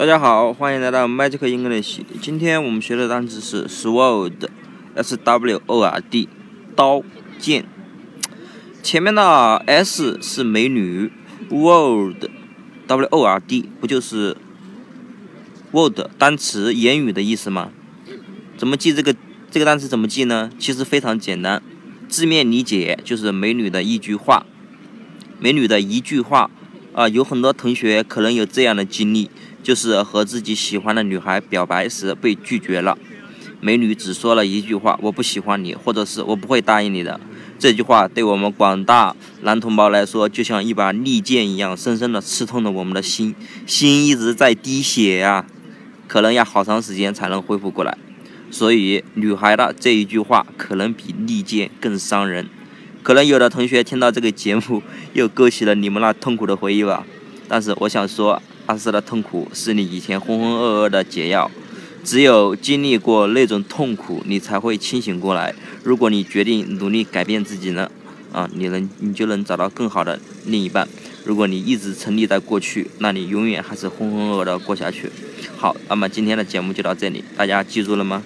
大家好，欢迎来到 Magic English。今天我们学的单词是 sword，s w o r d，刀剑。前面的 s 是美女，word，w o r d 不就是 word 单词言语的意思吗？怎么记这个这个单词怎么记呢？其实非常简单，字面理解就是美女的一句话，美女的一句话。啊，有很多同学可能有这样的经历，就是和自己喜欢的女孩表白时被拒绝了。美女只说了一句话：“我不喜欢你”，或者是我不会答应你的。这句话对我们广大男同胞来说，就像一把利剑一样，深深的刺痛了我们的心，心一直在滴血呀，可能要好长时间才能恢复过来。所以，女孩的这一句话可能比利剑更伤人。可能有的同学听到这个节目，又勾起了你们那痛苦的回忆吧。但是我想说，阿斯的痛苦是你以前浑浑噩噩的解药。只有经历过那种痛苦，你才会清醒过来。如果你决定努力改变自己呢？啊，你能，你就能找到更好的另一半。如果你一直沉溺在过去，那你永远还是浑浑噩噩的过下去。好，那么今天的节目就到这里，大家记住了吗？